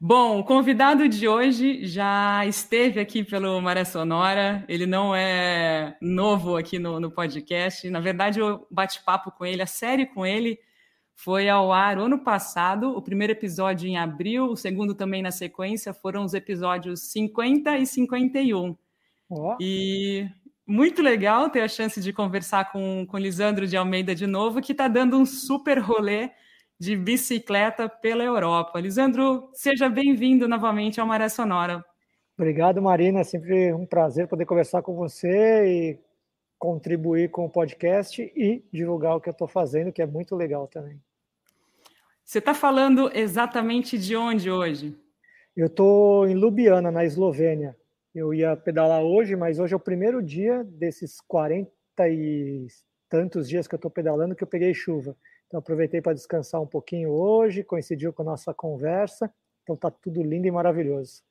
Bom, o convidado de hoje já esteve aqui pelo Maré Sonora. Ele não é novo aqui no, no podcast. Na verdade, o bate-papo com ele, a série com ele, foi ao ar ano passado. O primeiro episódio em abril, o segundo também na sequência, foram os episódios 50 e 51. Oh. E muito legal ter a chance de conversar com, com Lisandro de Almeida de novo, que está dando um super rolê de bicicleta pela Europa. Lisandro, seja bem-vindo novamente ao Maré Sonora. Obrigado, Marina. É sempre um prazer poder conversar com você e contribuir com o podcast e divulgar o que eu estou fazendo, que é muito legal também. Você está falando exatamente de onde hoje? Eu estou em Ljubljana, na Eslovênia. Eu ia pedalar hoje, mas hoje é o primeiro dia desses 40 e tantos dias que eu estou pedalando que eu peguei chuva. Então aproveitei para descansar um pouquinho hoje, coincidiu com a nossa conversa. Então tá tudo lindo e maravilhoso.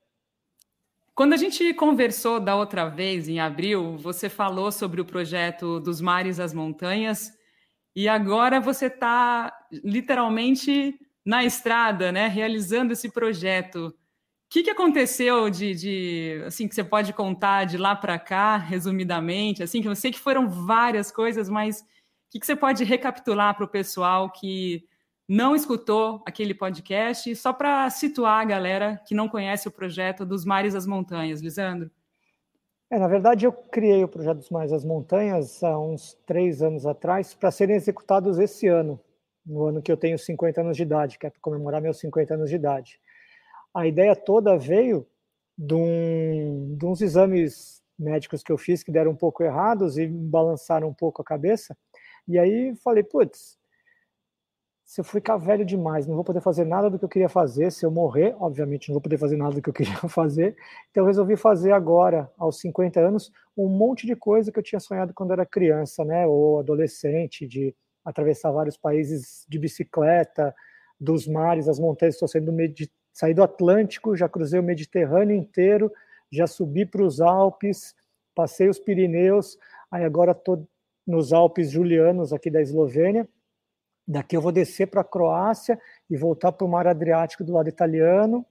Quando a gente conversou da outra vez, em abril, você falou sobre o projeto dos mares às montanhas e agora você está literalmente na estrada, né, realizando esse projeto. O que, que aconteceu de, de, assim que você pode contar de lá para cá, resumidamente? Assim, que eu sei que foram várias coisas, mas que, que você pode recapitular para o pessoal que não escutou aquele podcast, só para situar a galera que não conhece o projeto dos Mares às Montanhas, Lisandro? É, na verdade, eu criei o projeto dos Mares às Montanhas há uns três anos atrás para serem executados esse ano, no ano que eu tenho 50 anos de idade, que é para comemorar meus 50 anos de idade. A ideia toda veio de, um, de uns exames médicos que eu fiz que deram um pouco errados e balançaram um pouco a cabeça. E aí falei, putz, se eu ficar velho demais, não vou poder fazer nada do que eu queria fazer. Se eu morrer, obviamente não vou poder fazer nada do que eu queria fazer. Então resolvi fazer agora, aos 50 anos, um monte de coisa que eu tinha sonhado quando era criança, né, ou adolescente, de atravessar vários países de bicicleta, dos mares, as montanhas. Estou saindo do, saí do Atlântico, já cruzei o Mediterrâneo inteiro, já subi para os Alpes, passei os Pirineus. Aí agora estou nos Alpes Julianos, aqui da Eslovênia. Daqui eu vou descer para a Croácia e voltar para o Mar Adriático do lado italiano,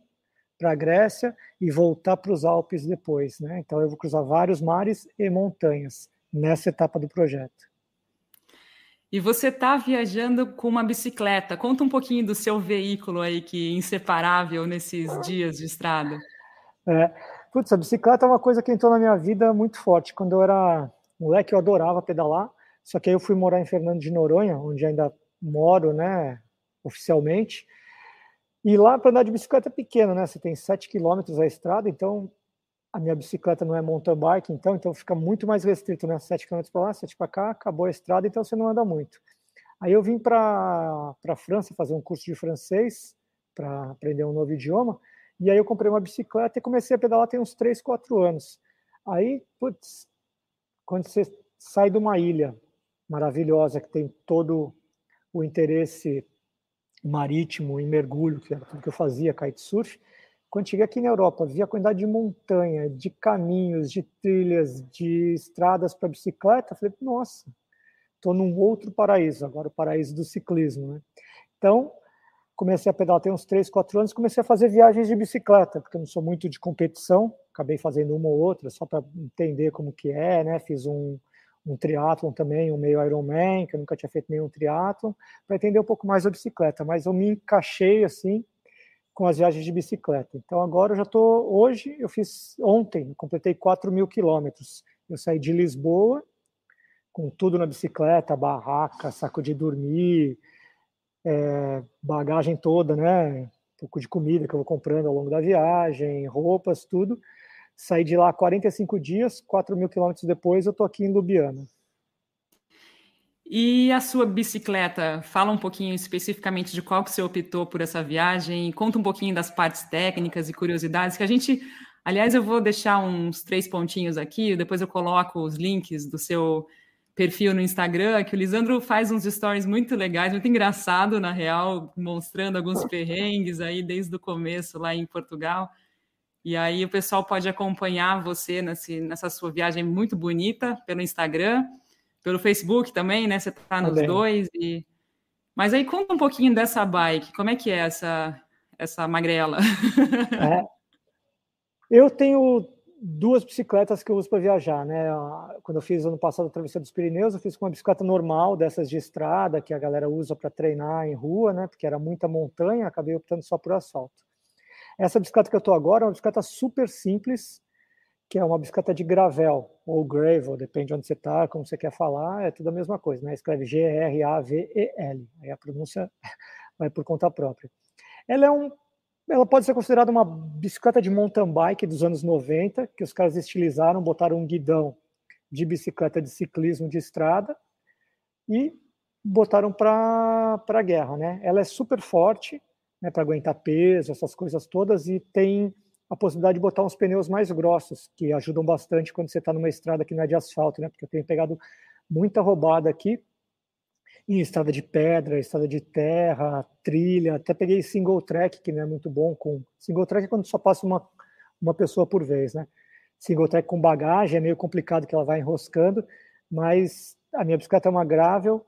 para a Grécia e voltar para os Alpes depois. Né? Então eu vou cruzar vários mares e montanhas nessa etapa do projeto. E você está viajando com uma bicicleta. Conta um pouquinho do seu veículo aí, que é inseparável nesses dias de estrada. É, putz, a bicicleta é uma coisa que entrou na minha vida muito forte. Quando eu era Moleque, eu adorava pedalar, só que aí eu fui morar em Fernando de Noronha, onde ainda moro, né, oficialmente. E lá para andar de bicicleta é pequeno, né? Você tem 7 quilômetros a estrada, então a minha bicicleta não é mountain bike, então, então fica muito mais restrito, né? 7 km para lá, 7 para cá, acabou a estrada, então você não anda muito. Aí eu vim para a França fazer um curso de francês para aprender um novo idioma, e aí eu comprei uma bicicleta e comecei a pedalar tem uns 3, 4 anos. Aí, putz, quando você sai de uma ilha maravilhosa que tem todo o interesse marítimo e mergulho, que era tudo que eu fazia, kitesurf, quando cheguei aqui na Europa, vi a quantidade de montanha, de caminhos, de trilhas, de estradas para bicicleta, falei, nossa, estou num outro paraíso, agora o paraíso do ciclismo. Né? Então, comecei a pedalar tem uns 3, 4 anos, comecei a fazer viagens de bicicleta, porque eu não sou muito de competição, acabei fazendo uma ou outra só para entender como que é, né? Fiz um, um triatlon também, um meio Ironman, que eu nunca tinha feito nenhum triatlon, para entender um pouco mais a bicicleta, mas eu me encaixei assim com as viagens de bicicleta. Então agora eu já estou, hoje eu fiz, ontem, completei 4 mil quilômetros. Eu saí de Lisboa, com tudo na bicicleta, barraca, saco de dormir, é, bagagem toda, né? Um pouco de comida que eu vou comprando ao longo da viagem, roupas, tudo. Saí de lá 45 dias, 4 mil quilômetros depois, eu estou aqui em Ljubljana. E a sua bicicleta? Fala um pouquinho especificamente de qual que você optou por essa viagem, conta um pouquinho das partes técnicas e curiosidades que a gente, aliás, eu vou deixar uns três pontinhos aqui, depois eu coloco os links do seu perfil no Instagram, que o Lisandro faz uns stories muito legais, muito engraçado, na real, mostrando alguns perrengues aí desde o começo lá em Portugal. E aí o pessoal pode acompanhar você nesse, nessa sua viagem muito bonita pelo Instagram, pelo Facebook também, né? Você está nos também. dois. E... Mas aí conta um pouquinho dessa bike. Como é que é essa, essa magrela? É. Eu tenho duas bicicletas que eu uso para viajar, né? Quando eu fiz ano passado a travessia dos Pirineus, eu fiz com uma bicicleta normal, dessas de estrada, que a galera usa para treinar em rua, né? Porque era muita montanha, acabei optando só por asfalto. Essa bicicleta que eu estou agora é uma bicicleta super simples, que é uma bicicleta de gravel, ou gravel, depende de onde você está, como você quer falar, é tudo a mesma coisa, né? Escreve G-R-A-V-E-L, aí a pronúncia vai por conta própria. Ela é um ela pode ser considerada uma bicicleta de mountain bike dos anos 90, que os caras estilizaram, botaram um guidão de bicicleta de ciclismo de estrada e botaram para a guerra, né? Ela é super forte, né, para aguentar peso, essas coisas todas, e tem a possibilidade de botar uns pneus mais grossos, que ajudam bastante quando você está numa estrada que não é de asfalto, né? Porque eu tenho pegado muita roubada aqui, em estrada de pedra, estrada de terra, trilha, até peguei single track, que não é muito bom com single track é quando só passa uma, uma pessoa por vez, né? Single track com bagagem é meio complicado que ela vai enroscando, mas a minha bicicleta é uma gravel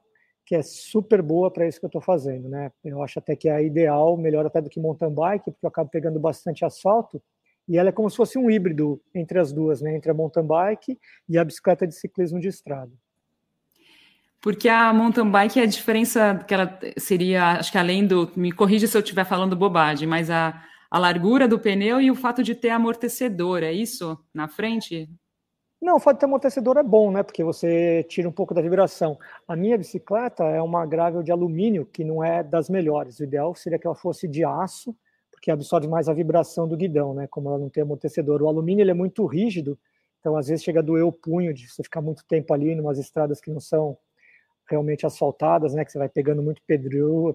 que é super boa para isso que eu estou fazendo, né? Eu acho até que é ideal, melhor até do que mountain bike, porque eu acabo pegando bastante asfalto e ela é como se fosse um híbrido entre as duas, né? Entre a mountain bike e a bicicleta de ciclismo de estrada. Porque a mountain bike, a diferença que ela seria, acho que além do. Me corrija se eu estiver falando bobagem, mas a, a largura do pneu e o fato de ter amortecedor, é isso? Na frente? Não, o fato de ter amortecedor é bom, né? Porque você tira um pouco da vibração. A minha bicicleta é uma gravel de alumínio, que não é das melhores. O ideal seria que ela fosse de aço, porque absorve mais a vibração do guidão, né? Como ela não tem amortecedor. O alumínio ele é muito rígido, então às vezes chega a doer o punho de você ficar muito tempo ali em umas estradas que não são realmente asfaltadas, né, que você vai pegando muito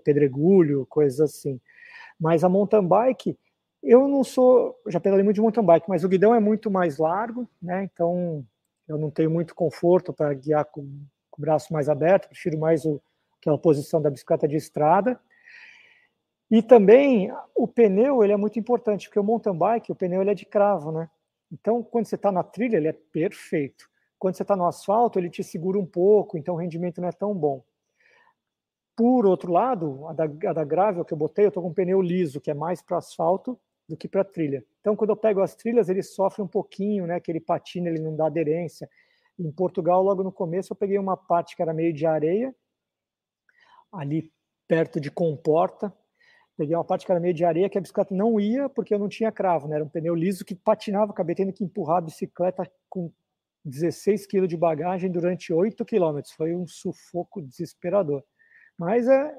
pedregulho, coisas assim. Mas a mountain bike, eu não sou, já pedalei muito de mountain bike, mas o guidão é muito mais largo, né, então eu não tenho muito conforto para guiar com, com, o braço mais aberto, prefiro mais o, aquela posição da bicicleta de estrada. E também o pneu ele é muito importante, porque o mountain bike, o pneu ele é de cravo, né? Então, quando você está na trilha, ele é perfeito. Quando você está no asfalto, ele te segura um pouco, então o rendimento não é tão bom. Por outro lado, a da, a da Gravel que eu botei, eu estou com um pneu liso, que é mais para asfalto do que para trilha. Então, quando eu pego as trilhas, ele sofre um pouquinho, né? Que ele patina, ele não dá aderência. Em Portugal, logo no começo, eu peguei uma parte que era meio de areia, ali perto de Comporta. Peguei uma parte que era meio de areia, que a bicicleta não ia, porque eu não tinha cravo, né? Era um pneu liso que patinava, acabei tendo que empurrar a bicicleta com 16 quilos de bagagem durante 8 quilômetros. Foi um sufoco desesperador. Mas é,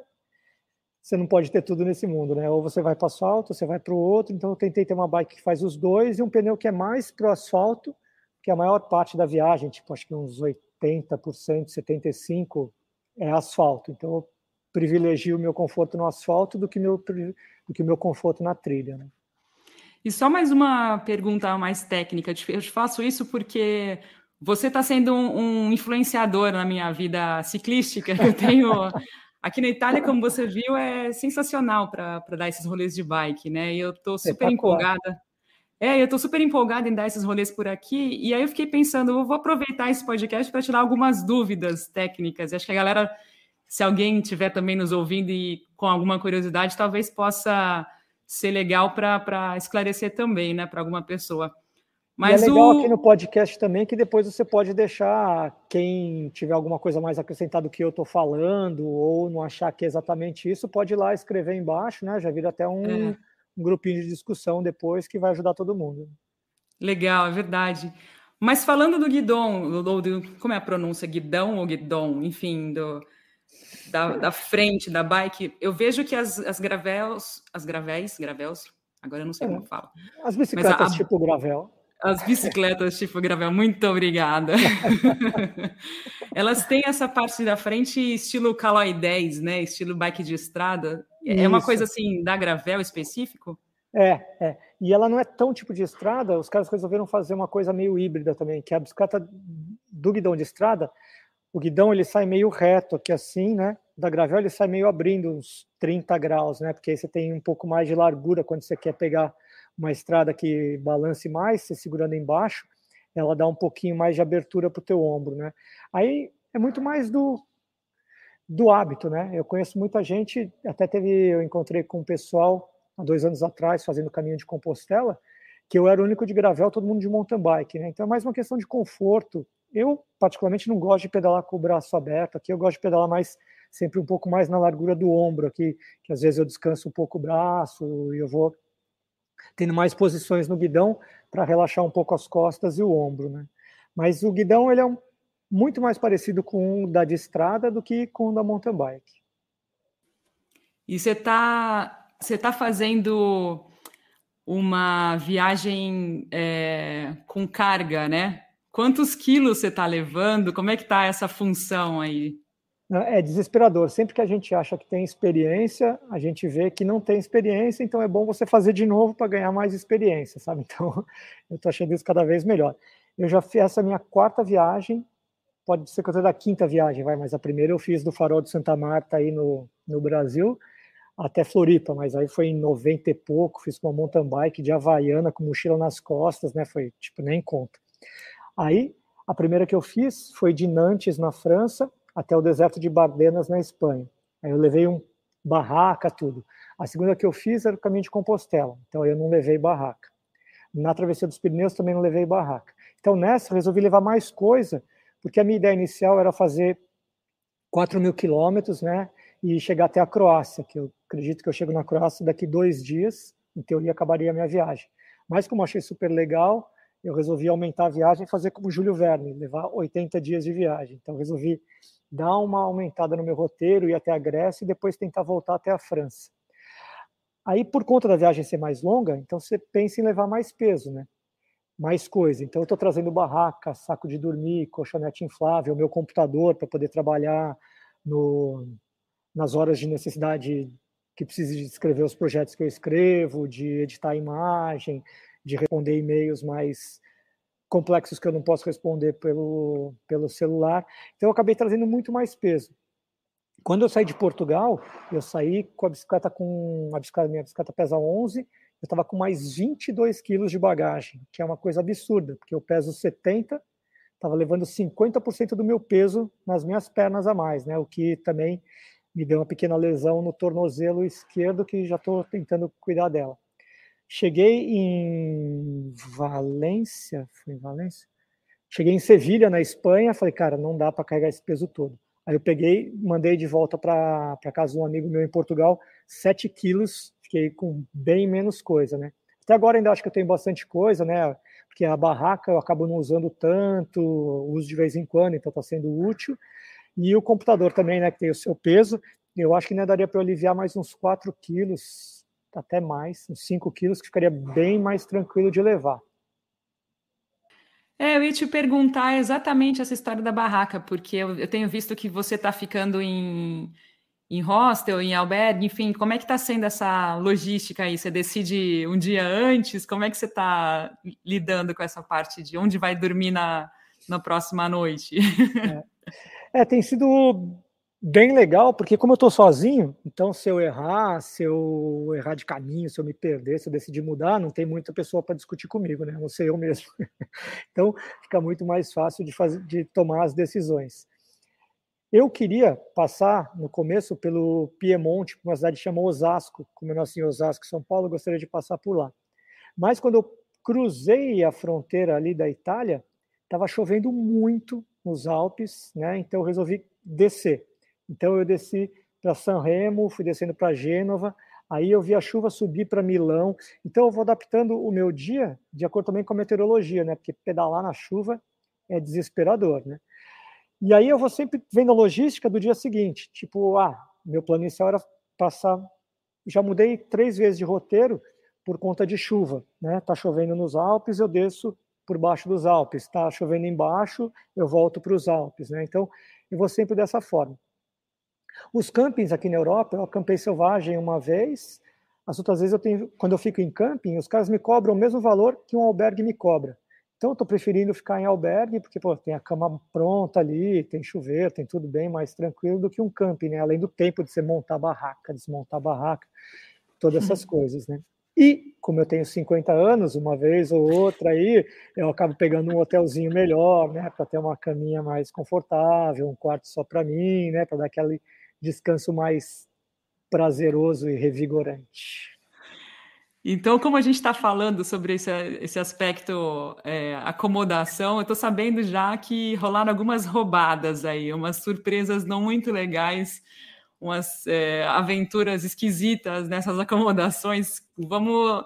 você não pode ter tudo nesse mundo, né? Ou você vai para o asfalto, ou você vai para o outro. Então eu tentei ter uma bike que faz os dois e um pneu que é mais para o asfalto, que a maior parte da viagem, tipo acho que uns 80%, 75% é asfalto. Então eu privilegio o meu conforto no asfalto do que meu do que meu conforto na trilha, né? E só mais uma pergunta mais técnica. Eu te faço isso porque você está sendo um, um, influenciador na minha vida ciclística. Eu tenho. Aqui na Itália, como você viu, é sensacional para dar esses rolês de bike, né? E eu estou super tá empolgada. É, eu estou super empolgada em dar esses rolês por aqui. E aí eu fiquei pensando, eu vou aproveitar esse podcast para tirar algumas dúvidas técnicas. E acho que a galera, se alguém estiver também nos ouvindo e com alguma curiosidade, talvez possa ser legal para esclarecer também, né, para alguma pessoa. Mas e é legal o... aqui no podcast também que depois você pode deixar quem tiver alguma coisa mais acrescentada do que eu estou falando ou não achar que é exatamente isso, pode ir lá escrever embaixo, né? Já vira até um, é. um grupinho de discussão depois que vai ajudar todo mundo. Legal, é verdade. Mas falando do guidão, do, do, como é a pronúncia, guidão ou guidon, enfim, do, da, da frente da bike, eu vejo que as, as gravels, as gravéis, gravels, agora eu não sei é, como fala. As bicicletas a, tipo gravel. As bicicletas tipo gravel, muito obrigada. Elas têm essa parte da frente estilo Caloi 10, né? Estilo bike de estrada. É uma coisa assim da gravel específico? É, é. E ela não é tão tipo de estrada, os caras resolveram fazer uma coisa meio híbrida também, que é a bicicleta do guidão de estrada, o guidão ele sai meio reto aqui assim, né? Da gravel ele sai meio abrindo uns 30 graus, né? Porque aí você tem um pouco mais de largura quando você quer pegar uma estrada que balance mais, você segurando embaixo, ela dá um pouquinho mais de abertura para o teu ombro, né? Aí é muito mais do do hábito, né? Eu conheço muita gente, até teve, eu encontrei com um pessoal há dois anos atrás, fazendo caminho de Compostela, que eu era o único de gravel, todo mundo de mountain bike, né? Então é mais uma questão de conforto. Eu, particularmente, não gosto de pedalar com o braço aberto. Aqui eu gosto de pedalar mais sempre um pouco mais na largura do ombro aqui, que às vezes eu descanso um pouco o braço e eu vou tendo mais posições no guidão para relaxar um pouco as costas e o ombro, né? Mas o guidão ele é um, muito mais parecido com o da de estrada do que com o da mountain bike. E você está você tá fazendo uma viagem é, com carga, né? Quantos quilos você está levando? Como é que está essa função aí? É desesperador. Sempre que a gente acha que tem experiência, a gente vê que não tem experiência, então é bom você fazer de novo para ganhar mais experiência, sabe? Então, eu estou achando isso cada vez melhor. Eu já fiz essa minha quarta viagem, pode ser que eu da quinta viagem, vai, mas a primeira eu fiz do Farol de Santa Marta aí no, no Brasil até Floripa, mas aí foi em 90 e pouco, fiz uma mountain bike de Havaiana com mochila nas costas, né? Foi tipo nem conta. Aí a primeira que eu fiz foi de Nantes na França até o deserto de Bardenas, na Espanha. Aí eu levei um barraca, tudo. A segunda que eu fiz era o caminho de Compostela, então eu não levei barraca. Na travessia dos Pirineus também não levei barraca. Então nessa resolvi levar mais coisa, porque a minha ideia inicial era fazer 4 mil quilômetros, né, e chegar até a Croácia, que eu acredito que eu chego na Croácia daqui dois dias, em teoria acabaria a minha viagem. Mas como achei super legal, eu resolvi aumentar a viagem e fazer como Júlio Verne, levar 80 dias de viagem. Então resolvi dar uma aumentada no meu roteiro, ir até a Grécia e depois tentar voltar até a França. Aí, por conta da viagem ser mais longa, então você pensa em levar mais peso, né? Mais coisa. Então, eu estou trazendo barraca, saco de dormir, colchonete inflável, meu computador para poder trabalhar no, nas horas de necessidade que precise de escrever os projetos que eu escrevo, de editar a imagem, de responder e-mails mais complexos que eu não posso responder pelo, pelo celular. Então, eu acabei trazendo muito mais peso. Quando eu saí de Portugal, eu saí com a bicicleta com. A bicicleta, minha bicicleta pesa 11, eu estava com mais 22 quilos de bagagem, que é uma coisa absurda, porque eu peso 70, estava levando 50% do meu peso nas minhas pernas a mais, né? O que também me deu uma pequena lesão no tornozelo esquerdo, que já estou tentando cuidar dela. Cheguei em Valência, foi em Valência? Cheguei em Sevilha, na Espanha, falei, cara, não dá para carregar esse peso todo. Aí eu peguei, mandei de volta para casa de um amigo meu em Portugal, 7 quilos, fiquei com bem menos coisa, né? Até agora ainda acho que eu tenho bastante coisa, né? Porque a barraca eu acabo não usando tanto, uso de vez em quando, então está sendo útil. E o computador também, né, que tem o seu peso, eu acho que ainda daria para aliviar mais uns 4 quilos, até mais, uns 5 quilos, que ficaria bem mais tranquilo de levar. É, eu ia te perguntar exatamente essa história da barraca, porque eu, eu tenho visto que você está ficando em, em hostel, em albergue, enfim, como é que está sendo essa logística aí? Você decide um dia antes? Como é que você está lidando com essa parte de onde vai dormir na, na próxima noite? É. é, tem sido bem legal, porque como eu estou sozinho, então se eu errar, se eu errar de caminho, se eu me perder, se eu decidir mudar, não tem muita pessoa para discutir comigo, né? Não sei eu mesmo. então fica muito mais fácil de fazer, de tomar as decisões. Eu queria passar no começo pelo Piemonte, uma cidade chamada Osasco, como eu nasci em Osasco, São Paulo, eu gostaria de passar por lá. Mas quando eu cruzei a fronteira ali da Itália, estava chovendo muito nos Alpes, né? Então eu resolvi descer. Então eu desci para San Remo, fui descendo para Gênova, aí eu vi a chuva subir para Milão. Então eu vou adaptando o meu dia de acordo também com a meteorologia, né? Porque pedalar na chuva é desesperador, né? E aí eu vou sempre vendo a logística do dia seguinte, tipo, ah, meu plano inicial era passar, já mudei três vezes de roteiro por conta de chuva, né? Tá chovendo nos Alpes, eu desço por baixo dos Alpes, tá chovendo embaixo, eu volto para os Alpes, né? Então eu vou sempre dessa forma. Os campings aqui na Europa, eu acampei selvagem uma vez, as outras vezes eu tenho, quando eu fico em camping, os caras me cobram o mesmo valor que um albergue me cobra. Então eu estou preferindo ficar em albergue, porque pô, tem a cama pronta ali, tem chuveiro, tem tudo bem mais tranquilo do que um camping, né? Além do tempo de você montar a barraca, desmontar a barraca, todas essas uhum. coisas, né? E, como eu tenho 50 anos, uma vez ou outra aí, eu acabo pegando um hotelzinho melhor, né, para ter uma caminha mais confortável, um quarto só para mim, né, para dar aquele descanso mais prazeroso e revigorante. Então, como a gente está falando sobre esse, esse aspecto é, acomodação, eu estou sabendo já que rolaram algumas roubadas aí, umas surpresas não muito legais, umas é, aventuras esquisitas nessas acomodações. Vamos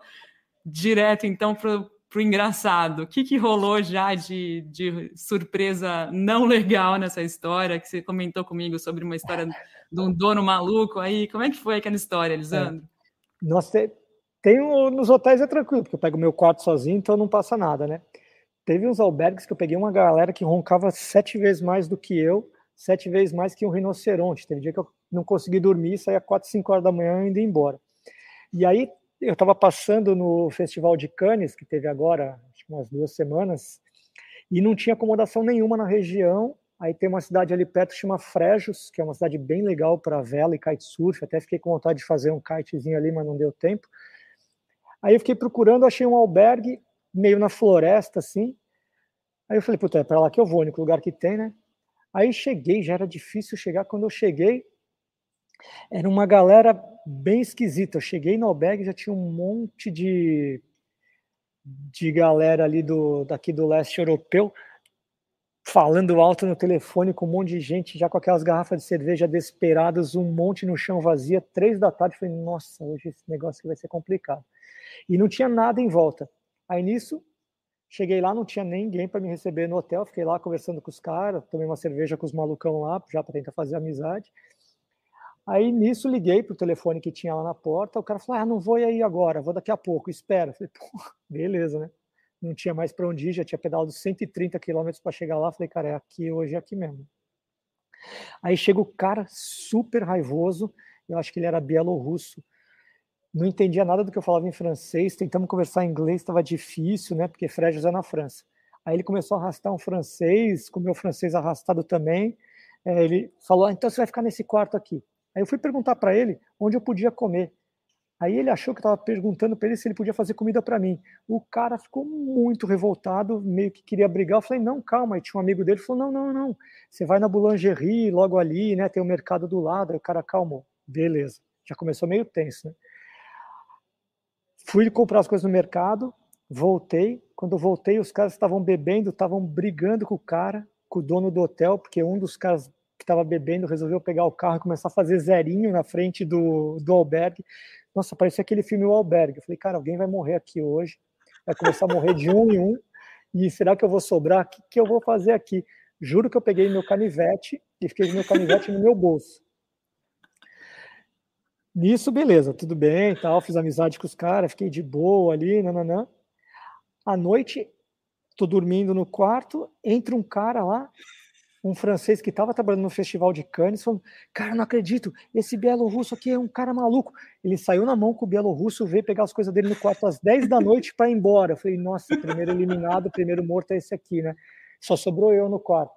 direto então para o engraçado. O que, que rolou já de, de surpresa não legal nessa história que você comentou comigo sobre uma história de um dono maluco aí? Como é que foi aquela história, Elisandro? É. Nossa, tem nos hotéis é tranquilo, porque eu pego meu quarto sozinho, então não passa nada, né? Teve uns albergues que eu peguei uma galera que roncava sete vezes mais do que eu, sete vezes mais que um rinoceronte. Teve dia que eu não consegui dormir, saía quatro, cinco horas da manhã e indo embora. E aí eu estava passando no Festival de Cannes, que teve agora, acho que umas duas semanas, e não tinha acomodação nenhuma na região. Aí tem uma cidade ali perto chama Frejos, que é uma cidade bem legal para vela e kitesurf. Até fiquei com vontade de fazer um kitezinho ali, mas não deu tempo. Aí eu fiquei procurando, achei um albergue meio na floresta, assim. Aí eu falei, puta, é para lá que eu vou, o único lugar que tem, né? Aí cheguei, já era difícil chegar. Quando eu cheguei, era uma galera bem esquisita. Eu cheguei no albergue, já tinha um monte de, de galera ali do, daqui do leste europeu falando alto no telefone com um monte de gente, já com aquelas garrafas de cerveja desesperadas, um monte no chão vazia, três da tarde. Falei, nossa, hoje esse negócio vai ser complicado e não tinha nada em volta. Aí nisso, cheguei lá, não tinha ninguém para me receber no hotel, fiquei lá conversando com os caras, tomei uma cerveja com os malucão lá, já para tentar fazer amizade. Aí nisso liguei pro telefone que tinha lá na porta, o cara falou: "Ah, não vou aí agora, vou daqui a pouco, espera". falei: Pô, beleza, né? Não tinha mais para onde ir, já tinha pedalado 130 quilômetros para chegar lá, falei: "Cara, é aqui hoje, é aqui mesmo". Aí chega o cara super raivoso, eu acho que ele era bielorrusso, não entendia nada do que eu falava em francês, tentamos conversar em inglês, estava difícil, né? Porque Fréjus é na França. Aí ele começou a arrastar um francês, com o meu francês arrastado também. É, ele falou: ah, então você vai ficar nesse quarto aqui. Aí eu fui perguntar para ele onde eu podia comer. Aí ele achou que estava perguntando para ele se ele podia fazer comida para mim. O cara ficou muito revoltado, meio que queria brigar. Eu falei: não, calma. Aí tinha um amigo dele falou: não, não, não. Você vai na boulangerie, logo ali, né? Tem o mercado do lado. Aí o cara calmou. Beleza. Já começou meio tenso, né? Fui comprar as coisas no mercado, voltei. Quando voltei, os caras estavam bebendo, estavam brigando com o cara, com o dono do hotel, porque um dos caras que estava bebendo resolveu pegar o carro e começar a fazer zerinho na frente do, do albergue. Nossa, parecia aquele filme O Albergue. Eu falei, cara, alguém vai morrer aqui hoje, vai começar a morrer de um em um, e será que eu vou sobrar? O que, que eu vou fazer aqui? Juro que eu peguei meu canivete e fiquei com meu canivete no meu bolso. Nisso, beleza, tudo bem tal, fiz amizade com os caras, fiquei de boa ali, nananã. À noite, tô dormindo no quarto, entra um cara lá, um francês que estava trabalhando no Festival de Cannes, falando, cara, não acredito, esse bielorrusso aqui é um cara maluco. Ele saiu na mão com o bielorrusso, veio pegar as coisas dele no quarto às 10 da noite para ir embora. Eu falei, nossa, primeiro eliminado, primeiro morto é esse aqui, né? Só sobrou eu no quarto.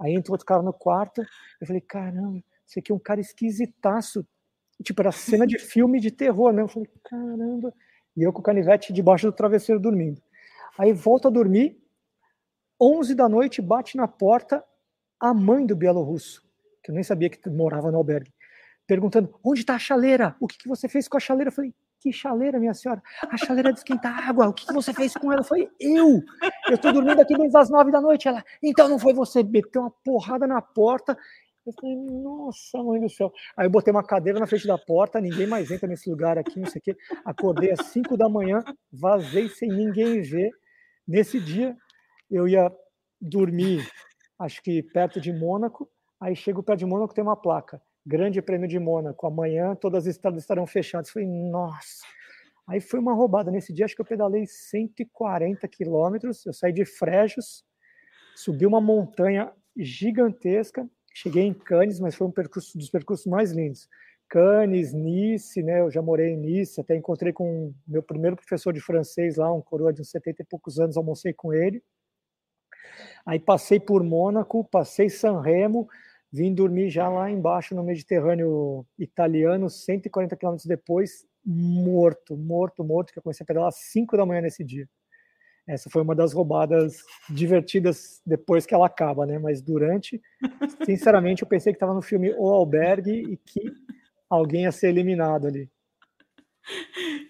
Aí entrou outro cara no quarto, eu falei, caramba, esse aqui é um cara esquisitaço, Tipo, era cena de filme de terror, né? Eu falei, caramba. E eu com o canivete debaixo do travesseiro dormindo. Aí volto a dormir, 11 da noite, bate na porta a mãe do bielorrusso, que eu nem sabia que morava no albergue, perguntando: onde está a chaleira? O que, que você fez com a chaleira? Eu falei: que chaleira, minha senhora? A chaleira de esquentar água. O que, que você fez com ela? Eu falei: eu. Eu estou dormindo aqui desde as nove da noite. Ela: então não foi você. Meteu uma porrada na porta eu falei, nossa, mãe do céu. Aí eu botei uma cadeira na frente da porta, ninguém mais entra nesse lugar aqui, não sei o quê. Acordei às 5 da manhã, vazei sem ninguém ver. Nesse dia, eu ia dormir, acho que perto de Mônaco. Aí chego perto de Mônaco, tem uma placa. Grande Prêmio de Mônaco. Amanhã todas as estradas estarão fechadas. Falei, nossa. Aí foi uma roubada. Nesse dia, acho que eu pedalei 140 quilômetros. Eu saí de Frejos, subi uma montanha gigantesca, Cheguei em Cannes, mas foi um percurso dos percursos mais lindos. Cannes, Nice, né? Eu já morei em Nice, até encontrei com meu primeiro professor de francês lá, um coroa de uns 70 e poucos anos, almocei com ele. Aí passei por Mônaco, passei San Remo, vim dormir já lá embaixo no Mediterrâneo italiano, 140 quilômetros depois, morto, morto, morto, que eu comecei a pedalar às 5 da manhã nesse dia. Essa foi uma das roubadas divertidas depois que ela acaba, né? Mas durante, sinceramente, eu pensei que estava no filme O Albergue e que alguém ia ser eliminado ali.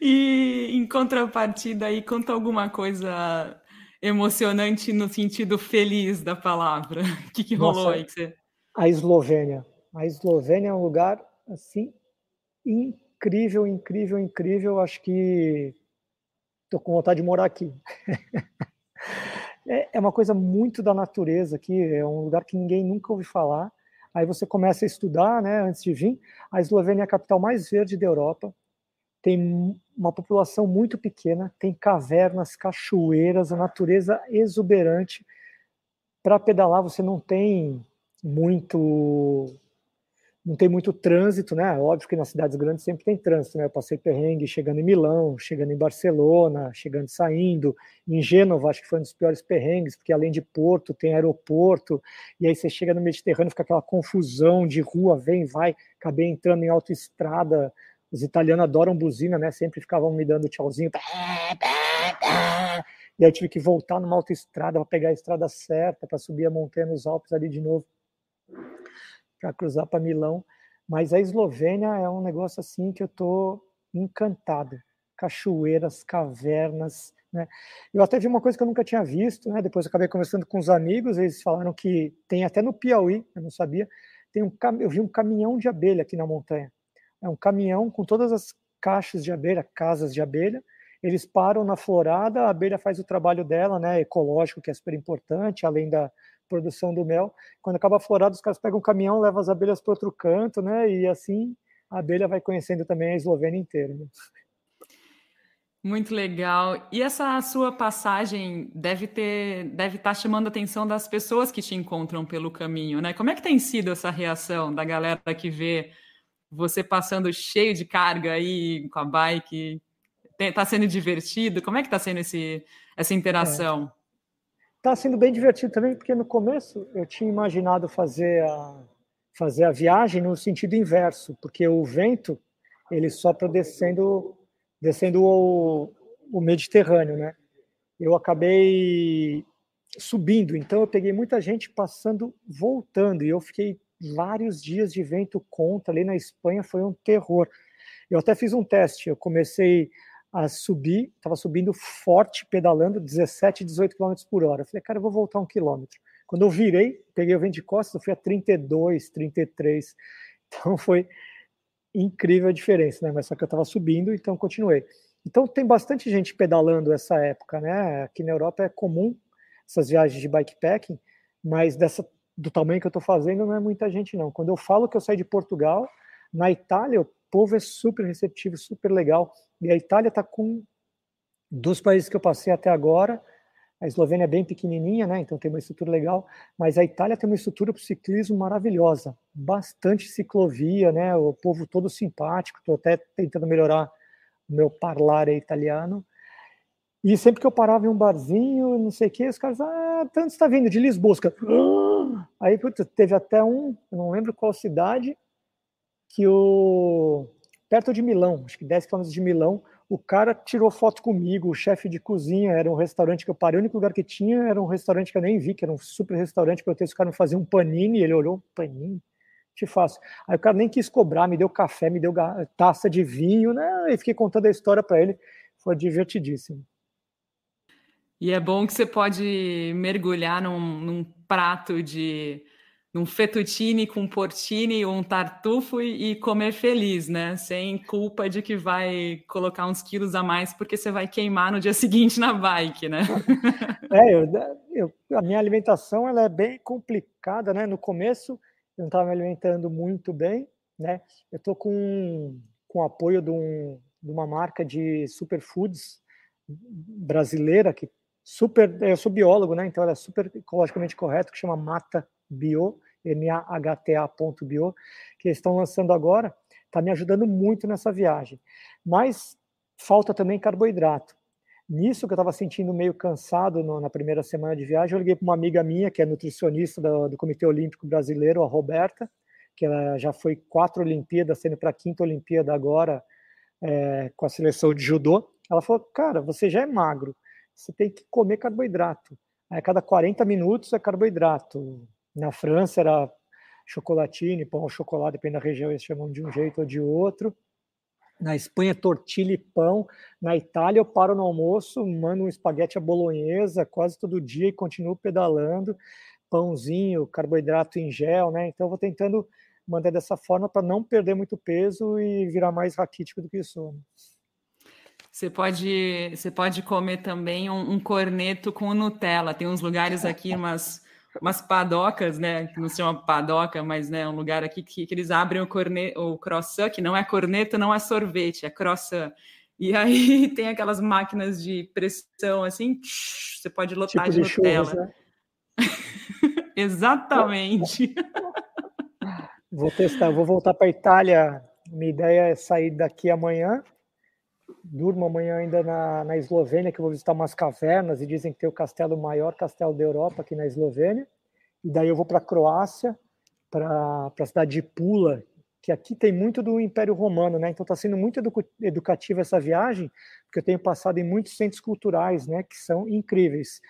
E em contrapartida aí, conta alguma coisa emocionante no sentido feliz da palavra. O que, que rolou Nossa, aí? Que você... A Eslovênia. A Eslovênia é um lugar assim incrível, incrível, incrível. Acho que estou com vontade de morar aqui. é, é uma coisa muito da natureza aqui. É um lugar que ninguém nunca ouviu falar. Aí você começa a estudar, né? Antes de vir, a Eslovênia é a capital mais verde da Europa tem uma população muito pequena, tem cavernas, cachoeiras, a natureza exuberante. Para pedalar você não tem muito não tem muito trânsito, né? Óbvio que nas cidades grandes sempre tem trânsito, né? Eu passei perrengue chegando em Milão, chegando em Barcelona, chegando e saindo. Em Gênova, acho que foi um dos piores perrengues, porque além de porto, tem aeroporto, e aí você chega no Mediterrâneo, fica aquela confusão de rua, vem, vai. Acabei entrando em autoestrada, os italianos adoram buzina, né? Sempre ficavam me dando tchauzinho. E aí tive que voltar numa autoestrada para pegar a estrada certa, para subir a montanha nos Alpes ali de novo, para cruzar para Milão. Mas a Eslovênia é um negócio assim que eu tô encantado. Cachoeiras, cavernas, né? Eu até vi uma coisa que eu nunca tinha visto, né? Depois eu acabei conversando com os amigos, eles falaram que tem até no Piauí, eu não sabia, tem um eu vi um caminhão de abelha aqui na montanha é um caminhão com todas as caixas de abelha, casas de abelha. Eles param na florada, a abelha faz o trabalho dela, né, ecológico, que é super importante, além da produção do mel. Quando acaba a florada, os caras pegam um caminhão, levam as abelhas para outro canto, né, e assim a abelha vai conhecendo também a Eslovênia inteira. Né? Muito legal. E essa sua passagem deve ter, deve estar tá chamando a atenção das pessoas que te encontram pelo caminho, né? Como é que tem sido essa reação da galera que vê você passando cheio de carga aí com a bike, está sendo divertido? Como é que está sendo esse, essa interação? Está é. sendo bem divertido também, porque no começo eu tinha imaginado fazer a, fazer a viagem no sentido inverso, porque o vento ele sopra descendo, descendo o, o Mediterrâneo, né? Eu acabei subindo, então eu peguei muita gente passando, voltando, e eu fiquei vários dias de vento contra ali na Espanha, foi um terror. Eu até fiz um teste, eu comecei a subir, estava subindo forte, pedalando 17, 18 km por hora. Eu falei, cara, eu vou voltar um quilômetro. Quando eu virei, peguei o vento de costas, eu fui a 32, 33. Então foi incrível a diferença, né? Mas só que eu estava subindo, então continuei. Então tem bastante gente pedalando essa época, né? Aqui na Europa é comum essas viagens de bikepacking, mas dessa do tamanho que eu estou fazendo, não é muita gente, não. Quando eu falo que eu saí de Portugal, na Itália, o povo é super receptivo, super legal. E a Itália está com, dos países que eu passei até agora, a Eslovênia é bem pequenininha, né? Então tem uma estrutura legal, mas a Itália tem uma estrutura para o ciclismo maravilhosa, bastante ciclovia, né? O povo todo simpático. Estou até tentando melhorar o meu parlare italiano. E sempre que eu parava em um barzinho, não sei o que, os caras, ah, tanto está vindo de Lisboa. Os caras, ah! Aí putz, teve até um, não lembro qual cidade, que o. perto de Milão, acho que 10 quilômetros de Milão, o cara tirou foto comigo, o chefe de cozinha, era um restaurante que eu parei, o único lugar que tinha era um restaurante que eu nem vi, que era um super restaurante, que eu tenho, esse cara fazer um panini, ele olhou, panini? Te faço. Aí o cara nem quis cobrar, me deu café, me deu taça de vinho, né? E fiquei contando a história para ele, foi divertidíssimo. E é bom que você pode mergulhar num, num prato de num fettuccine com porcini ou um tartufo e, e, comer feliz, né? Sem culpa de que vai colocar uns quilos a mais porque você vai queimar no dia seguinte na bike, né? É, eu, eu, a minha alimentação ela é bem complicada, né? No começo eu não estava me alimentando muito bem, né? Eu estou com, com apoio de, um, de uma marca de superfoods brasileira que super, eu sou biólogo, né? Então é super ecologicamente correta, que chama Mata Bio, M-A-H-T-A.bio, que eles estão lançando agora, está me ajudando muito nessa viagem. Mas falta também carboidrato. Nisso que eu estava sentindo meio cansado no, na primeira semana de viagem, eu liguei para uma amiga minha, que é nutricionista do, do Comitê Olímpico Brasileiro, a Roberta, que ela já foi quatro Olimpíadas, sendo para a quinta Olimpíada agora, é, com a seleção de judô. Ela falou, cara, você já é magro, você tem que comer carboidrato. A cada 40 minutos é carboidrato. Na França era chocolatine, pão ou chocolate, depende da região, eles chamam de um jeito ou de outro. Na Espanha, tortilha e pão. Na Itália, eu paro no almoço, mando um espaguete à bolonhesa quase todo dia e continuo pedalando. Pãozinho, carboidrato em gel, né? Então, eu vou tentando manter dessa forma para não perder muito peso e virar mais raquítico do que sou. Você pode, você pode comer também um, um, corneto com Nutella. Tem uns lugares aqui, umas, umas padocas, né? Que não se chama padoca, mas né, um lugar aqui que, que eles abrem o, corne, o croissant, que não é corneto, não é sorvete, é croissant. E aí tem aquelas máquinas de pressão assim, você pode lotar tipo de, de Nutella. Churros, né? Exatamente. Vou testar, vou voltar para a Itália. Minha ideia é sair daqui amanhã. Durmo amanhã ainda na, na Eslovênia, que vou visitar umas cavernas e dizem que tem o castelo maior castelo da Europa aqui na Eslovênia. E daí eu vou para a Croácia, para a cidade de Pula, que aqui tem muito do Império Romano, né? Então está sendo muito edu educativa essa viagem, porque eu tenho passado em muitos centros culturais, né? Que são incríveis.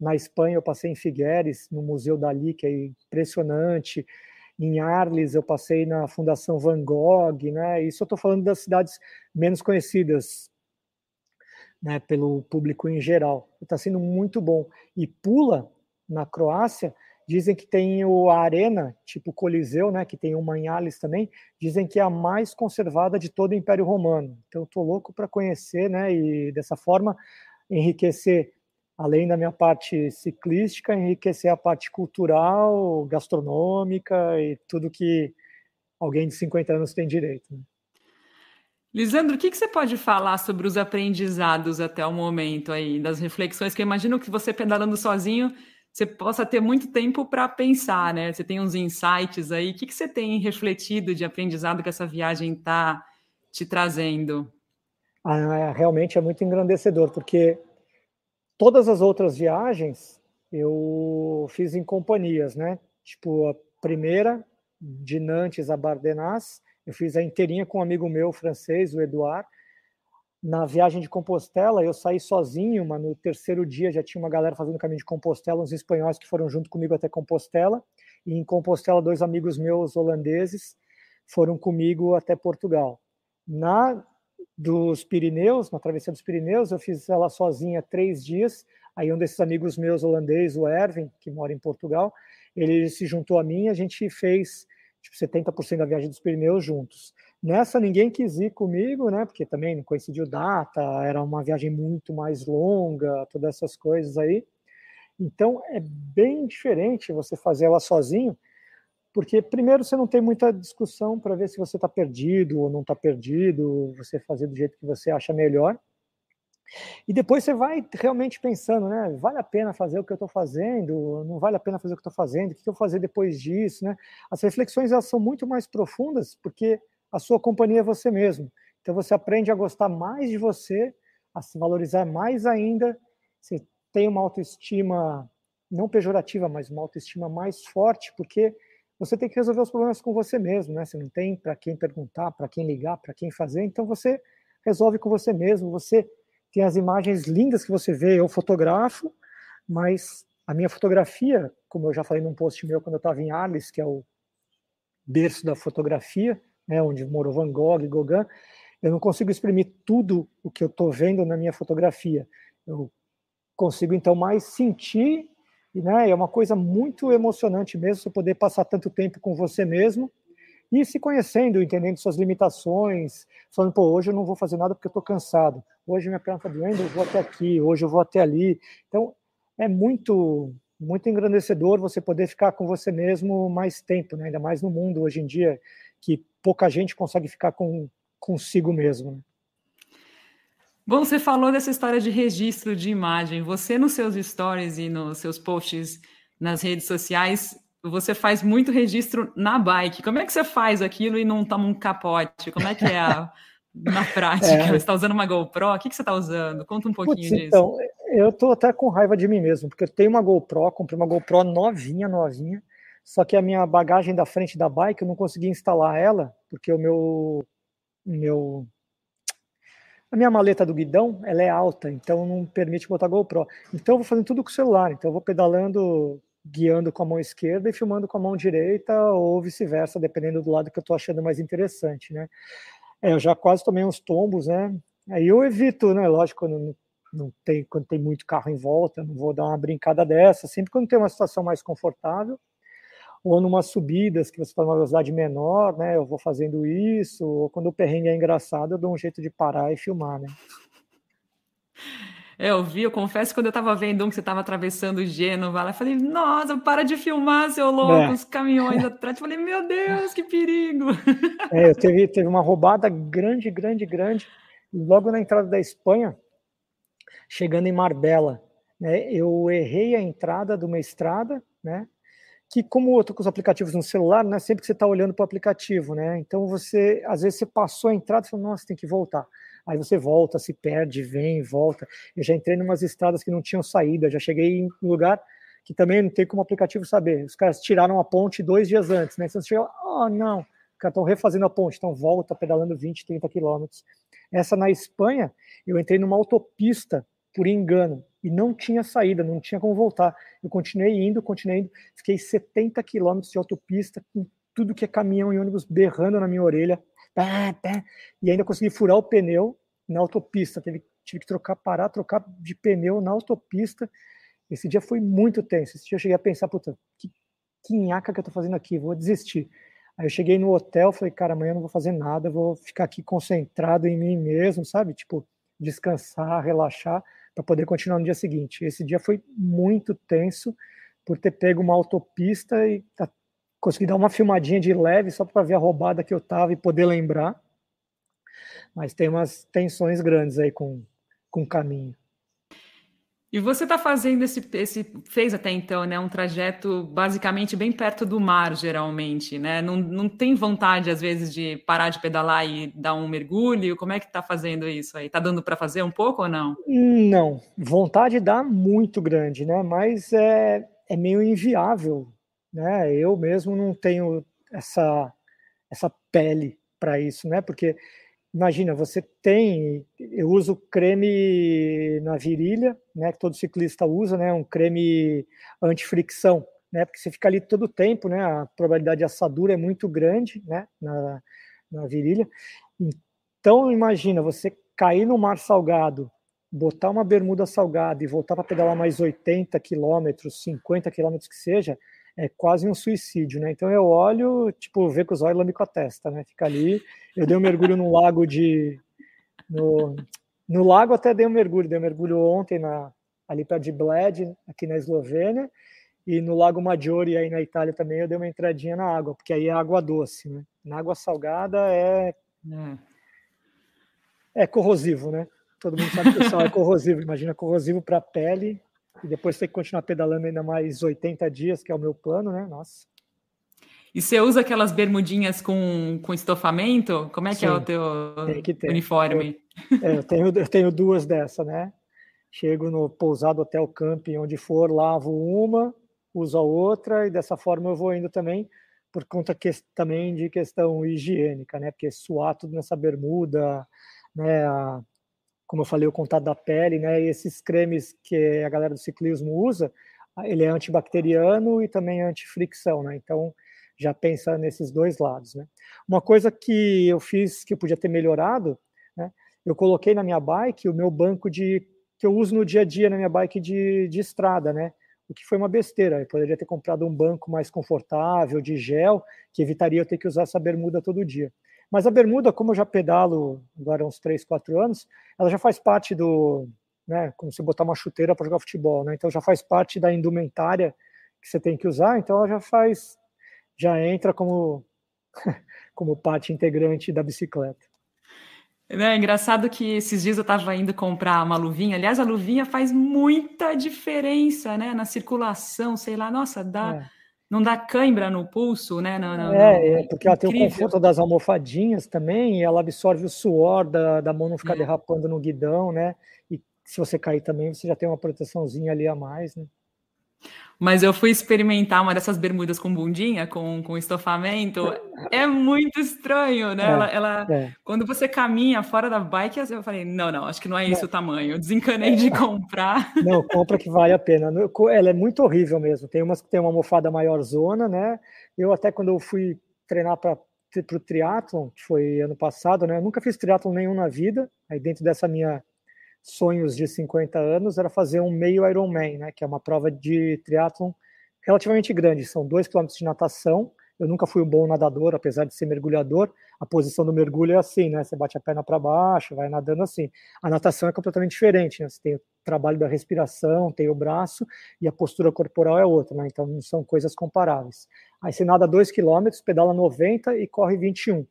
Na Espanha eu passei em Figueres, no Museu Dali, que é impressionante. Em Arles eu passei na Fundação Van Gogh, né? Isso eu estou falando das cidades menos conhecidas, né? Pelo público em geral. Está sendo muito bom. E Pula, na Croácia, dizem que tem o a arena, tipo Coliseu, né? Que tem uma em Arles também. Dizem que é a mais conservada de todo o Império Romano. Então estou louco para conhecer, né? E dessa forma enriquecer além da minha parte ciclística, enriquecer a parte cultural, gastronômica e tudo que alguém de 50 anos tem direito. Né? Lisandro, o que, que, você pode falar sobre os aprendizados até o momento aí, das reflexões que eu imagino que você pedalando sozinho, você possa ter muito tempo para pensar, né? Você tem uns insights aí. O que, que você tem refletido de aprendizado que essa viagem está te trazendo? Ah, realmente é muito engrandecedor, porque Todas as outras viagens eu fiz em companhias, né? Tipo, a primeira, de Nantes a Bardenas, eu fiz a inteirinha com um amigo meu francês, o Eduard. Na viagem de Compostela, eu saí sozinho, mas no terceiro dia já tinha uma galera fazendo o caminho de Compostela, uns espanhóis que foram junto comigo até Compostela. E em Compostela, dois amigos meus holandeses foram comigo até Portugal. Na dos Pirineus, na travessia dos Pirineus, eu fiz ela sozinha três dias. Aí um desses amigos meus holandês, o Erwin, que mora em Portugal, ele se juntou a mim a gente fez tipo 70% da viagem dos Pirineus juntos. Nessa ninguém quis ir comigo, né? Porque também não coincidiu data, era uma viagem muito mais longa, todas essas coisas aí. Então é bem diferente você fazer ela sozinho porque primeiro você não tem muita discussão para ver se você está perdido ou não está perdido, você fazer do jeito que você acha melhor. E depois você vai realmente pensando, né? Vale a pena fazer o que eu estou fazendo? Não vale a pena fazer o que estou fazendo? O que eu vou fazer depois disso, né? As reflexões elas são muito mais profundas porque a sua companhia é você mesmo. Então você aprende a gostar mais de você, a se valorizar mais ainda. Você tem uma autoestima não pejorativa, mas uma autoestima mais forte, porque você tem que resolver os problemas com você mesmo, né? Você não tem para quem perguntar, para quem ligar, para quem fazer, então você resolve com você mesmo. Você tem as imagens lindas que você vê, eu fotografo, mas a minha fotografia, como eu já falei num post meu quando eu estava em Arles, que é o berço da fotografia, né, onde morou Van Gogh e Gauguin, eu não consigo exprimir tudo o que eu estou vendo na minha fotografia. Eu consigo então mais sentir e, né, é uma coisa muito emocionante mesmo você poder passar tanto tempo com você mesmo e se conhecendo, entendendo suas limitações, falando, pô, hoje eu não vou fazer nada porque eu estou cansado, hoje minha perna está doendo, eu vou até aqui, hoje eu vou até ali. Então, é muito, muito engrandecedor você poder ficar com você mesmo mais tempo, né? ainda mais no mundo hoje em dia, que pouca gente consegue ficar com, consigo mesmo. Né? Bom, você falou dessa história de registro de imagem. Você, nos seus stories e nos seus posts nas redes sociais, você faz muito registro na bike. Como é que você faz aquilo e não toma um capote? Como é que é a, na prática? É. Você está usando uma GoPro? O que, que você está usando? Conta um pouquinho disso. Então, eu estou até com raiva de mim mesmo, porque eu tenho uma GoPro, comprei uma GoPro novinha, novinha, só que a minha bagagem da frente da bike eu não consegui instalar ela, porque o meu, meu a minha maleta do guidão, ela é alta, então não permite botar GoPro. Então eu vou fazendo tudo com o celular. Então eu vou pedalando, guiando com a mão esquerda e filmando com a mão direita ou vice-versa, dependendo do lado que eu estou achando mais interessante, né? É, eu já quase tomei uns tombos, né? Aí eu evito, né? Lógico, não, não tem, quando tem muito carro em volta, não vou dar uma brincada dessa. Sempre quando tem uma situação mais confortável, ou numa subidas que você está numa velocidade menor, né? Eu vou fazendo isso, ou quando o perrengue é engraçado, eu dou um jeito de parar e filmar, né? É, eu vi, eu confesso, quando eu estava vendo um que você estava atravessando o Gênova, eu falei, nossa, para de filmar, seu louco, é. os caminhões atrás. Eu falei, meu Deus, que perigo. É, eu teve, teve uma roubada grande, grande, grande, logo na entrada da Espanha, chegando em Marbella. Né, eu errei a entrada de uma estrada, né? Que como tô com os aplicativos no celular, né? Sempre que você está olhando para o aplicativo, né? Então você, às vezes você passou a entrada e falou, nossa, tem que voltar. Aí você volta, se perde, vem, volta. Eu já entrei em umas estradas que não tinham saída, já cheguei em um lugar que também não tem como aplicativo saber. Os caras tiraram a ponte dois dias antes, né? Então você chega oh, não, os caras estão refazendo a ponte, então volta pedalando 20, 30 quilômetros. Essa na Espanha, eu entrei numa autopista por engano e não tinha saída, não tinha como voltar. Eu continuei indo, continuei indo, fiquei 70 quilômetros de autopista com tudo que é caminhão e ônibus berrando na minha orelha, pá, pá, e ainda consegui furar o pneu na autopista. Teve, tive que trocar, parar, trocar de pneu na autopista. Esse dia foi muito tenso. Esse dia eu cheguei a pensar, puta, que, que nhaca que eu tô fazendo aqui, vou desistir. Aí eu cheguei no hotel, falei, cara, amanhã eu não vou fazer nada, vou ficar aqui concentrado em mim mesmo, sabe? Tipo, descansar, relaxar para poder continuar no dia seguinte. Esse dia foi muito tenso por ter pego uma autopista e tá, consegui dar uma filmadinha de leve só para ver a roubada que eu tava e poder lembrar. Mas tem umas tensões grandes aí com, com o caminho. E você está fazendo esse, esse, fez até então, né, um trajeto basicamente bem perto do mar, geralmente, né? Não, não tem vontade, às vezes, de parar de pedalar e dar um mergulho? Como é que está fazendo isso aí? Está dando para fazer um pouco ou não? Não, vontade dá muito grande, né? Mas é, é meio inviável, né? Eu mesmo não tenho essa, essa pele para isso, né? Porque imagina, você tem, eu uso creme na virilha, né, que todo ciclista usa, né, um creme anti-fricção, né, porque você fica ali todo o tempo, né, a probabilidade de assadura é muito grande, né, na, na virilha. Então, imagina, você cair no mar salgado, botar uma bermuda salgada e voltar para pedalar mais 80 quilômetros, 50 quilômetros que seja, é quase um suicídio, né? Então eu olho, tipo, ver com os olhos lambe com a testa, né? Fica ali. Eu dei um mergulho no lago de. No, no lago até dei um mergulho, dei um mergulho ontem na, ali perto de Bled, aqui na Eslovênia, e no Lago Maggiore, aí na Itália também, eu dei uma entradinha na água, porque aí é água doce, né? Na água salgada é. É, é corrosivo, né? Todo mundo sabe que o sal é corrosivo. Imagina corrosivo para a pele, e depois tem que continuar pedalando ainda mais 80 dias, que é o meu plano, né? Nossa. E você usa aquelas bermudinhas com, com estofamento? Como é que Sim, é o teu uniforme? Eu, é, eu, tenho, eu tenho duas dessa, né? Chego no pousado hotel camping, onde for, lavo uma, uso a outra, e dessa forma eu vou indo também, por conta que, também de questão higiênica, né? Porque suar tudo nessa bermuda, né? A, como eu falei, o contato da pele, né? E esses cremes que a galera do ciclismo usa, ele é antibacteriano e também anti-fricção, né? Então, já pensa nesses dois lados, né? Uma coisa que eu fiz que eu podia ter melhorado, né? Eu coloquei na minha bike o meu banco de que eu uso no dia a dia na minha bike de, de estrada, né? O que foi uma besteira. Eu poderia ter comprado um banco mais confortável, de gel, que evitaria eu ter que usar essa bermuda todo dia. Mas a bermuda, como eu já pedalo agora há uns 3, 4 anos, ela já faz parte do, né, como se botar uma chuteira para jogar futebol, né? Então já faz parte da indumentária que você tem que usar, então ela já faz, já entra como como parte integrante da bicicleta. É engraçado que esses dias eu estava indo comprar uma luvinha. Aliás, a luvinha faz muita diferença, né? Na circulação, sei lá, nossa, dá. É não dá cãibra no pulso, né? No, no, é, é, porque ela tem o conforto das almofadinhas também, e ela absorve o suor da, da mão não ficar é. derrapando no guidão, né? E se você cair também, você já tem uma proteçãozinha ali a mais, né? Mas eu fui experimentar uma dessas bermudas com bundinha, com, com estofamento. É muito estranho, né? É, ela, ela é. Quando você caminha fora da bike, eu falei, não, não, acho que não é isso o tamanho. Eu desencanei de comprar. Não, compra que vale a pena. Ela é muito horrível mesmo. Tem umas que tem uma almofada maior zona, né? Eu até quando eu fui treinar para o triatlon, que foi ano passado, né? Eu nunca fiz triatlon nenhum na vida. Aí dentro dessa minha sonhos de 50 anos era fazer um meio Ironman, né? Que é uma prova de triatlon relativamente grande. São dois quilômetros de natação. Eu nunca fui um bom nadador, apesar de ser mergulhador. A posição do mergulho é assim, né? Você bate a perna para baixo, vai nadando assim. A natação é completamente diferente, né? Você tem o trabalho da respiração, tem o braço e a postura corporal é outra, né? Então não são coisas comparáveis. Aí você nada 2 km, pedala 90 e corre 21.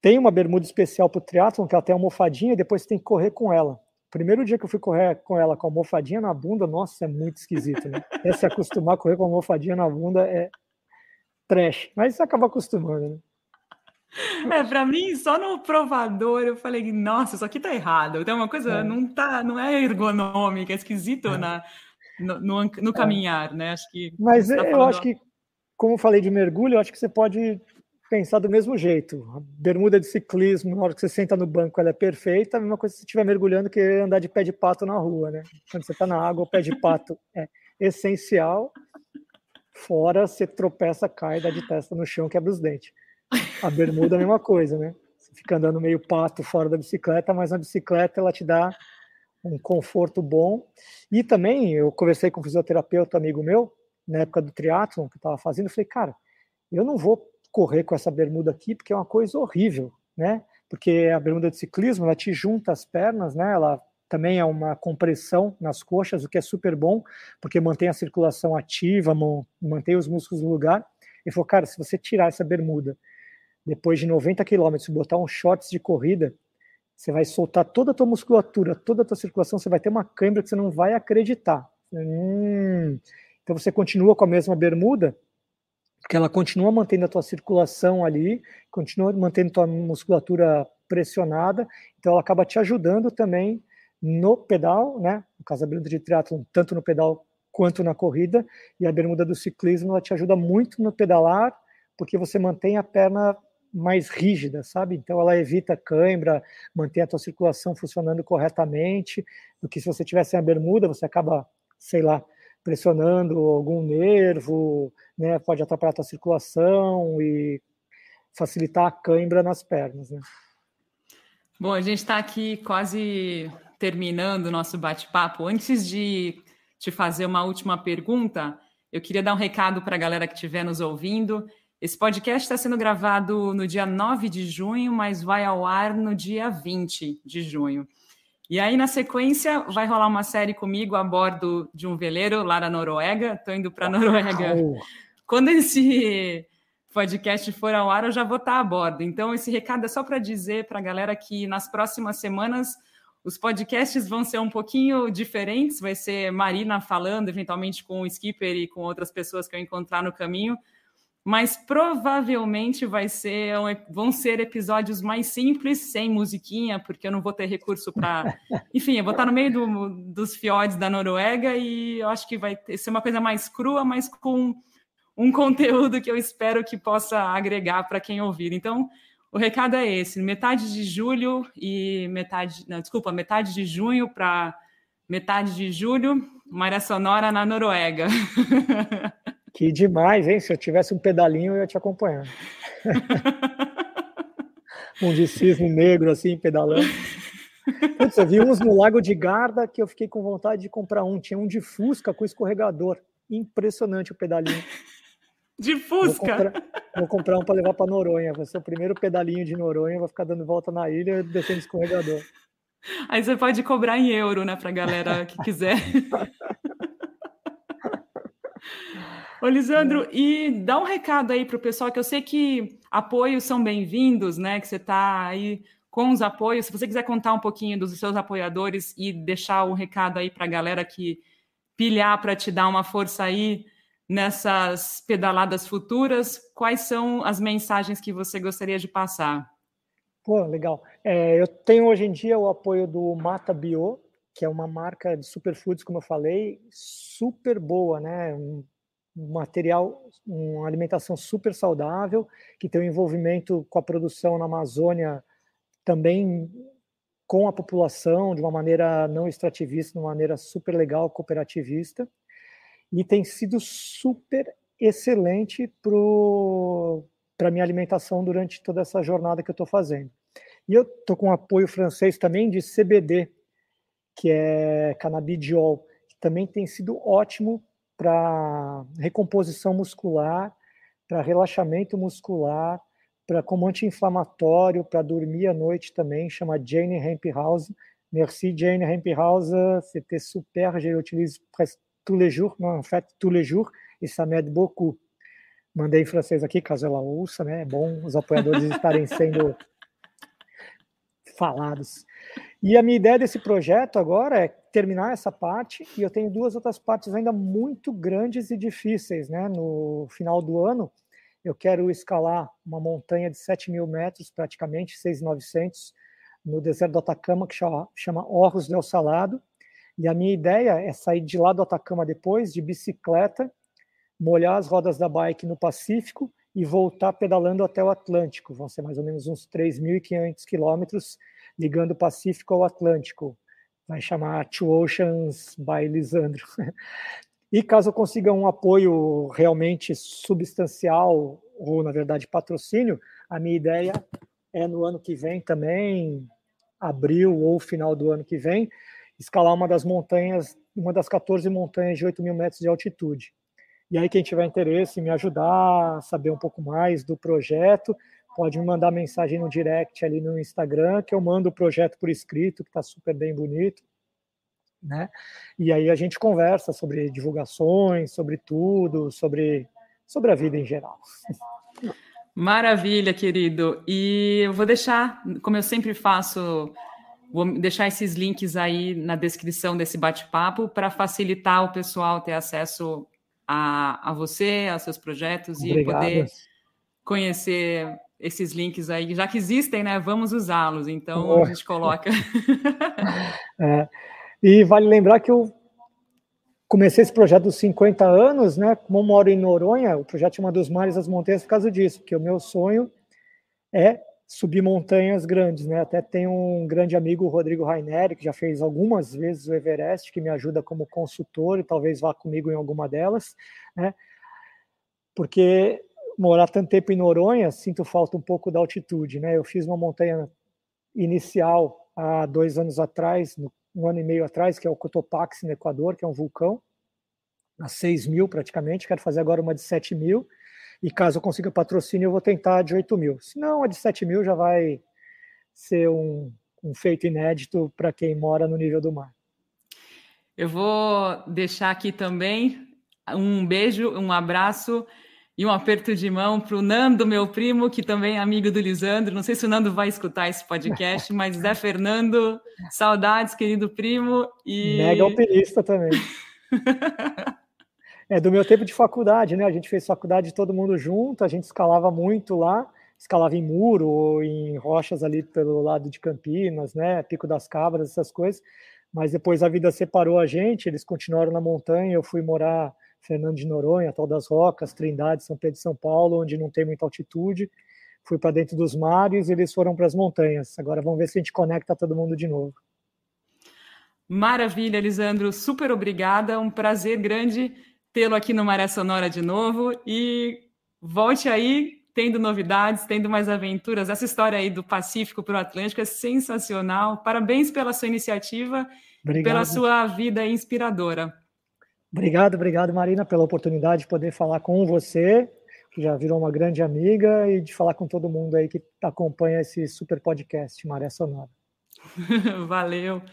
Tem uma bermuda especial para o triatlon, que ela tem almofadinha, e depois você tem que correr com ela. Primeiro dia que eu fui correr com ela com a almofadinha na bunda, nossa, é muito esquisito, né? É se acostumar a correr com a almofadinha na bunda é trash, mas você acaba acostumando, né? É, para mim, só no provador eu falei, nossa, isso aqui tá errado. Tem uma coisa, é. não tá, não é ergonômica, é esquisito é. Na, no, no, no, é. caminhar, né? Acho que. Mas tá eu acho que, como eu falei de mergulho, eu acho que você pode pensar do mesmo jeito. A bermuda de ciclismo, na hora que você senta no banco, ela é perfeita. A mesma coisa se você estiver mergulhando que andar de pé de pato na rua, né? Quando você está na água, o pé de pato é essencial. Fora, você tropeça, cai, dá de testa no chão, quebra os dentes. A bermuda é a mesma coisa, né? Você fica andando meio pato fora da bicicleta, mas na bicicleta ela te dá um conforto bom. E também, eu conversei com um fisioterapeuta amigo meu, na época do triatlon que estava fazendo, eu falei, cara, eu não vou correr com essa bermuda aqui, porque é uma coisa horrível, né? Porque a bermuda de ciclismo, ela te junta as pernas, né? Ela também é uma compressão nas coxas, o que é super bom, porque mantém a circulação ativa, mantém os músculos no lugar. Ele falou, cara, se você tirar essa bermuda depois de 90 quilômetros e botar um shorts de corrida, você vai soltar toda a tua musculatura, toda a tua circulação, você vai ter uma câimbra que você não vai acreditar. Hum. Então você continua com a mesma bermuda, porque ela continua mantendo a tua circulação ali, continua mantendo tua musculatura pressionada, então ela acaba te ajudando também no pedal, né? No caso da bermuda de triatlon, tanto no pedal quanto na corrida, e a bermuda do ciclismo ela te ajuda muito no pedalar, porque você mantém a perna mais rígida, sabe? Então ela evita cãibra, mantém a tua circulação funcionando corretamente, do que se você tivesse a bermuda, você acaba, sei lá, pressionando algum nervo, né, pode atrapalhar a tua circulação e facilitar a cãibra nas pernas, né? Bom, a gente está aqui quase terminando o nosso bate-papo. Antes de te fazer uma última pergunta, eu queria dar um recado para a galera que estiver nos ouvindo. Esse podcast está sendo gravado no dia 9 de junho, mas vai ao ar no dia 20 de junho. E aí, na sequência, vai rolar uma série comigo a bordo de um veleiro lá na Noruega. Estou indo para a Noruega. Quando esse podcast for ao ar, eu já vou estar a bordo. Então, esse recado é só para dizer para a galera que nas próximas semanas os podcasts vão ser um pouquinho diferentes. Vai ser Marina falando, eventualmente com o skipper e com outras pessoas que eu encontrar no caminho mas provavelmente vai ser vão ser episódios mais simples, sem musiquinha, porque eu não vou ter recurso para. Enfim, eu vou estar no meio do, dos fiordes da Noruega e eu acho que vai ser uma coisa mais crua, mas com um conteúdo que eu espero que possa agregar para quem ouvir. Então, o recado é esse: metade de julho e metade. Não, desculpa, metade de junho para metade de julho, Maria Sonora na Noruega. Que demais, hein? Se eu tivesse um pedalinho, eu ia te acompanhar. um de cisne negro, assim, pedalando. Putz, eu vi uns no Lago de Garda que eu fiquei com vontade de comprar um. Tinha um de Fusca com escorregador. Impressionante o pedalinho. De Fusca? Vou comprar, vou comprar um para levar para Noronha. Vai ser o primeiro pedalinho de Noronha. Vou ficar dando volta na ilha descendo escorregador. Aí você pode cobrar em euro, né, para galera que quiser. Ô, Lisandro, e dá um recado aí para o pessoal, que eu sei que apoios são bem-vindos, né? Que você está aí com os apoios. Se você quiser contar um pouquinho dos seus apoiadores e deixar um recado aí para a galera que pilhar para te dar uma força aí nessas pedaladas futuras, quais são as mensagens que você gostaria de passar? Pô, legal. É, eu tenho hoje em dia o apoio do Mata Bio, que é uma marca de superfoods, como eu falei, super boa, né? Um material, uma alimentação super saudável, que tem um envolvimento com a produção na Amazônia também com a população de uma maneira não extrativista, de uma maneira super legal, cooperativista, e tem sido super excelente para minha alimentação durante toda essa jornada que eu estou fazendo. E eu estou com um apoio francês também de CBD, que é canabidiol, que também tem sido ótimo para recomposição muscular, para relaxamento muscular, para como anti-inflamatório, para dormir à noite também, chama Jane Hemp House. Merci Jane Hemp House, c'était super, je l'utilise presque tous les jours, non, en fait, tous les jours, et ça m'aide beaucoup. Mandei em francês aqui, caso ela ouça, né? É bom os apoiadores estarem sendo falados. E a minha ideia desse projeto agora é terminar essa parte, e eu tenho duas outras partes ainda muito grandes e difíceis, né? No final do ano, eu quero escalar uma montanha de 7 mil metros, praticamente 6.900, no deserto do Atacama, que chama, chama Orros del Salado. E a minha ideia é sair de lá do Atacama depois, de bicicleta, molhar as rodas da bike no Pacífico e voltar pedalando até o Atlântico. Vão ser mais ou menos uns 3.500 quilômetros ligando o Pacífico ao Atlântico. Vai chamar Two Oceans by Lisandro. E caso eu consiga um apoio realmente substancial, ou na verdade patrocínio, a minha ideia é no ano que vem também, abril ou final do ano que vem, escalar uma das montanhas, uma das 14 montanhas de 8 mil metros de altitude. E aí, quem tiver interesse em me ajudar saber um pouco mais do projeto, pode me mandar mensagem no direct ali no Instagram, que eu mando o projeto por escrito, que está super bem bonito. Né? E aí a gente conversa sobre divulgações, sobre tudo, sobre, sobre a vida em geral. Maravilha, querido. E eu vou deixar, como eu sempre faço, vou deixar esses links aí na descrição desse bate-papo para facilitar o pessoal ter acesso a, a você, aos seus projetos Obrigado. e poder conhecer esses links aí, já que existem, né? Vamos usá-los. Então oh. a gente coloca. é, e vale lembrar que eu comecei esse projeto dos 50 anos, né? Como eu moro em Noronha, o projeto chama dos mares das montanhas por causa disso, porque o meu sonho é subir montanhas grandes, né? Até tenho um grande amigo, o Rodrigo Raineri, que já fez algumas vezes o Everest, que me ajuda como consultor e talvez vá comigo em alguma delas, né? Porque morar tanto tempo em Noronha, sinto falta um pouco da altitude, né? Eu fiz uma montanha inicial há dois anos atrás, um ano e meio atrás, que é o Cotopaxi, no Equador, que é um vulcão, a 6 mil praticamente, quero fazer agora uma de 7 mil, e caso eu consiga patrocínio, eu vou tentar de 8 mil. Se não, a de 7 mil já vai ser um, um feito inédito para quem mora no nível do mar. Eu vou deixar aqui também um beijo, um abraço e um aperto de mão para o Nando, meu primo, que também é amigo do Lisandro. Não sei se o Nando vai escutar esse podcast, mas Zé Fernando, saudades, querido primo. E... Mega alpinista também. É do meu tempo de faculdade, né? A gente fez faculdade todo mundo junto, a gente escalava muito lá, escalava em muro ou em rochas ali pelo lado de Campinas, né? Pico das Cabras, essas coisas. Mas depois a vida separou a gente, eles continuaram na montanha, eu fui morar Fernando de Noronha, Tal das Rocas, Trindade, São Pedro de São Paulo, onde não tem muita altitude. Fui para dentro dos mares e eles foram para as montanhas. Agora vamos ver se a gente conecta todo mundo de novo. Maravilha, Lisandro. Super obrigada. Um prazer grande tê-lo aqui no Maré Sonora de novo e volte aí tendo novidades, tendo mais aventuras. Essa história aí do Pacífico para o Atlântico é sensacional. Parabéns pela sua iniciativa e pela sua vida inspiradora. Obrigado, obrigado, Marina, pela oportunidade de poder falar com você, que já virou uma grande amiga, e de falar com todo mundo aí que acompanha esse super podcast Maré Sonora. Valeu.